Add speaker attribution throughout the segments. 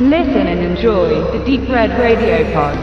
Speaker 1: Listen and enjoy the Deep Red Radio Pod.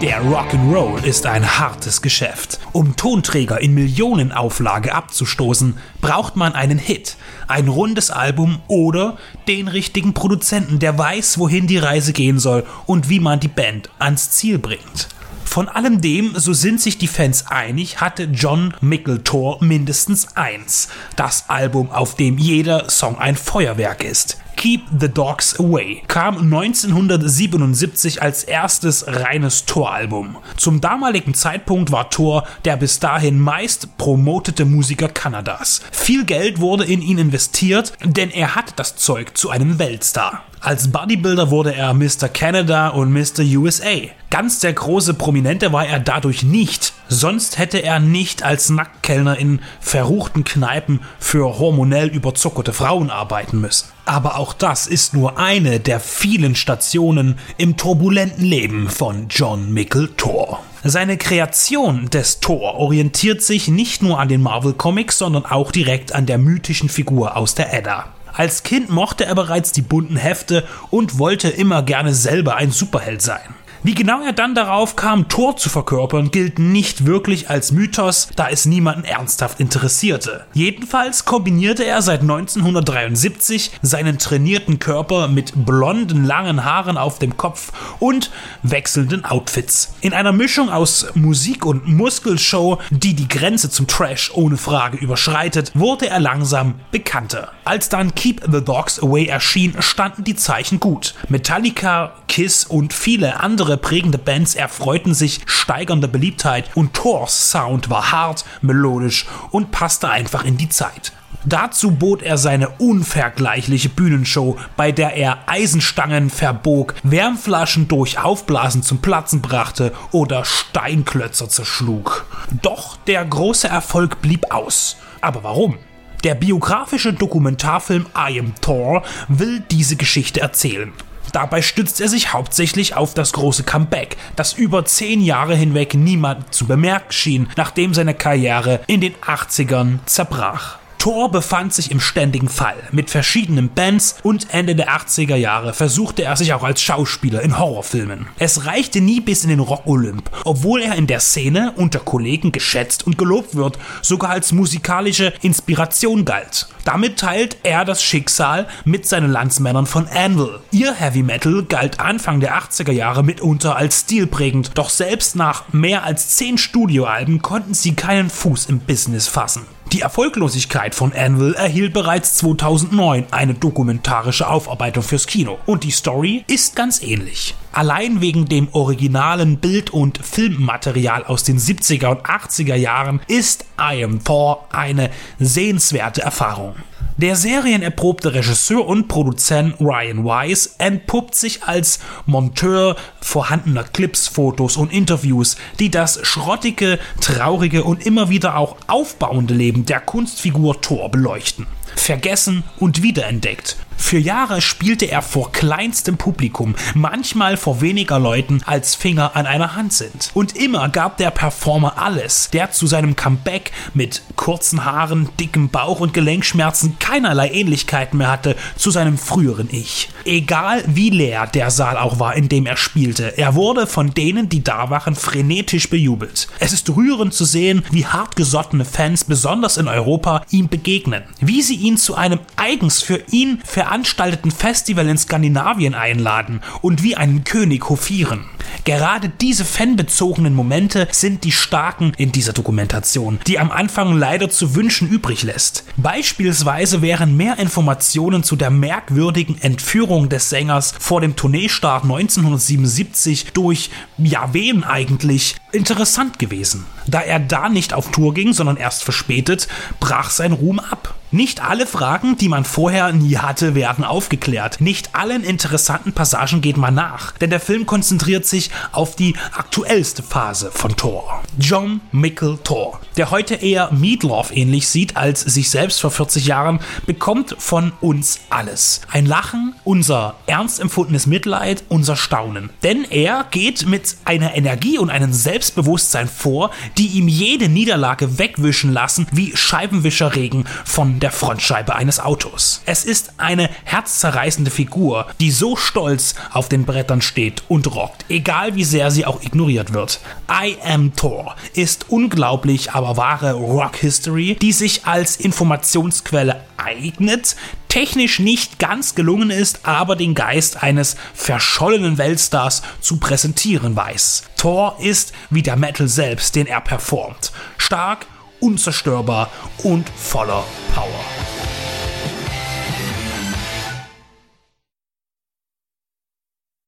Speaker 2: Der Rock'n'Roll ist ein hartes Geschäft. Um Tonträger in Millionenauflage abzustoßen, braucht man einen Hit, ein rundes Album oder den richtigen Produzenten, der weiß, wohin die Reise gehen soll und wie man die Band ans Ziel bringt. Von allem dem, so sind sich die Fans einig, hatte John Mickeltor mindestens eins. Das Album, auf dem jeder Song ein Feuerwerk ist. Keep the Dogs Away kam 1977 als erstes reines Thor-Album. Zum damaligen Zeitpunkt war Thor der bis dahin meist promotete Musiker Kanadas. Viel Geld wurde in ihn investiert, denn er hat das Zeug zu einem Weltstar. Als Bodybuilder wurde er Mr. Canada und Mr. USA. Ganz der große Prominente war er dadurch nicht. Sonst hätte er nicht als Nacktkellner in verruchten Kneipen für hormonell überzuckerte Frauen arbeiten müssen. Aber auch das ist nur eine der vielen Stationen im turbulenten Leben von John Mickle Thor. Seine Kreation des Thor orientiert sich nicht nur an den Marvel Comics, sondern auch direkt an der mythischen Figur aus der Edda. Als Kind mochte er bereits die bunten Hefte und wollte immer gerne selber ein Superheld sein. Wie genau er dann darauf kam, Thor zu verkörpern, gilt nicht wirklich als Mythos, da es niemanden ernsthaft interessierte. Jedenfalls kombinierte er seit 1973 seinen trainierten Körper mit blonden, langen Haaren auf dem Kopf und wechselnden Outfits. In einer Mischung aus Musik und Muskelshow, die die Grenze zum Trash ohne Frage überschreitet, wurde er langsam bekannter. Als dann Keep the Dogs Away erschien, standen die Zeichen gut. Metallica, Kiss und viele andere prägende Bands erfreuten sich steigernder Beliebtheit und Thors Sound war hart, melodisch und passte einfach in die Zeit. Dazu bot er seine unvergleichliche Bühnenshow, bei der er Eisenstangen verbog, Wärmflaschen durch Aufblasen zum Platzen brachte oder Steinklötzer zerschlug. Doch der große Erfolg blieb aus. Aber warum? Der biografische Dokumentarfilm I Am Thor will diese Geschichte erzählen. Dabei stützt er sich hauptsächlich auf das große Comeback, das über zehn Jahre hinweg niemand zu bemerken schien, nachdem seine Karriere in den 80ern zerbrach. Thor befand sich im ständigen Fall mit verschiedenen Bands und Ende der 80er Jahre versuchte er sich auch als Schauspieler in Horrorfilmen. Es reichte nie bis in den Rock-Olymp, obwohl er in der Szene unter Kollegen geschätzt und gelobt wird, sogar als musikalische Inspiration galt. Damit teilt er das Schicksal mit seinen Landsmännern von Anvil. Ihr Heavy Metal galt Anfang der 80er Jahre mitunter als stilprägend, doch selbst nach mehr als zehn Studioalben konnten sie keinen Fuß im Business fassen. Die Erfolglosigkeit von Anvil erhielt bereits 2009 eine dokumentarische Aufarbeitung fürs Kino und die Story ist ganz ähnlich. Allein wegen dem originalen Bild- und Filmmaterial aus den 70er und 80er Jahren ist I Am Thor eine sehenswerte Erfahrung. Der serienerprobte Regisseur und Produzent Ryan Weiss entpuppt sich als Monteur vorhandener Clips, Fotos und Interviews, die das schrottige, traurige und immer wieder auch aufbauende Leben der Kunstfigur Thor beleuchten vergessen und wiederentdeckt. Für Jahre spielte er vor kleinstem Publikum, manchmal vor weniger Leuten als Finger an einer Hand sind. Und immer gab der Performer alles, der zu seinem Comeback mit kurzen Haaren, dickem Bauch und Gelenkschmerzen keinerlei Ähnlichkeiten mehr hatte zu seinem früheren Ich. Egal wie leer der Saal auch war, in dem er spielte, er wurde von denen, die da waren, frenetisch bejubelt. Es ist rührend zu sehen, wie hartgesottene Fans, besonders in Europa, ihm begegnen, wie sie ihn zu einem eigens für ihn veranstalteten Festival in Skandinavien einladen und wie einen König hofieren. Gerade diese fanbezogenen Momente sind die starken in dieser Dokumentation, die am Anfang leider zu wünschen übrig lässt. Beispielsweise wären mehr Informationen zu der merkwürdigen Entführung des Sängers vor dem Tourneestart 1977 durch, ja wen eigentlich, interessant gewesen. Da er da nicht auf Tour ging, sondern erst verspätet, brach sein Ruhm ab. Nicht alle Fragen, die man vorher nie hatte, werden aufgeklärt. Nicht allen interessanten Passagen geht man nach, denn der Film konzentriert sich auf die aktuellste Phase von Thor. John Mickle Thor, der heute eher Meatloaf ähnlich sieht als sich selbst vor 40 Jahren, bekommt von uns alles. Ein Lachen, unser ernst empfundenes Mitleid, unser Staunen. Denn er geht mit einer Energie und einem Selbstbewusstsein vor, die ihm jede Niederlage wegwischen lassen wie Scheibenwischerregen von der Frontscheibe eines Autos. Es ist eine herzzerreißende Figur, die so stolz auf den Brettern steht und rockt, egal wie sehr sie auch ignoriert wird. I Am Thor ist unglaublich, aber wahre Rock History, die sich als Informationsquelle eignet, technisch nicht ganz gelungen ist, aber den Geist eines verschollenen Weltstars zu präsentieren weiß. Thor ist wie der Metal selbst, den er performt. Stark, unzerstörbar und voller Power.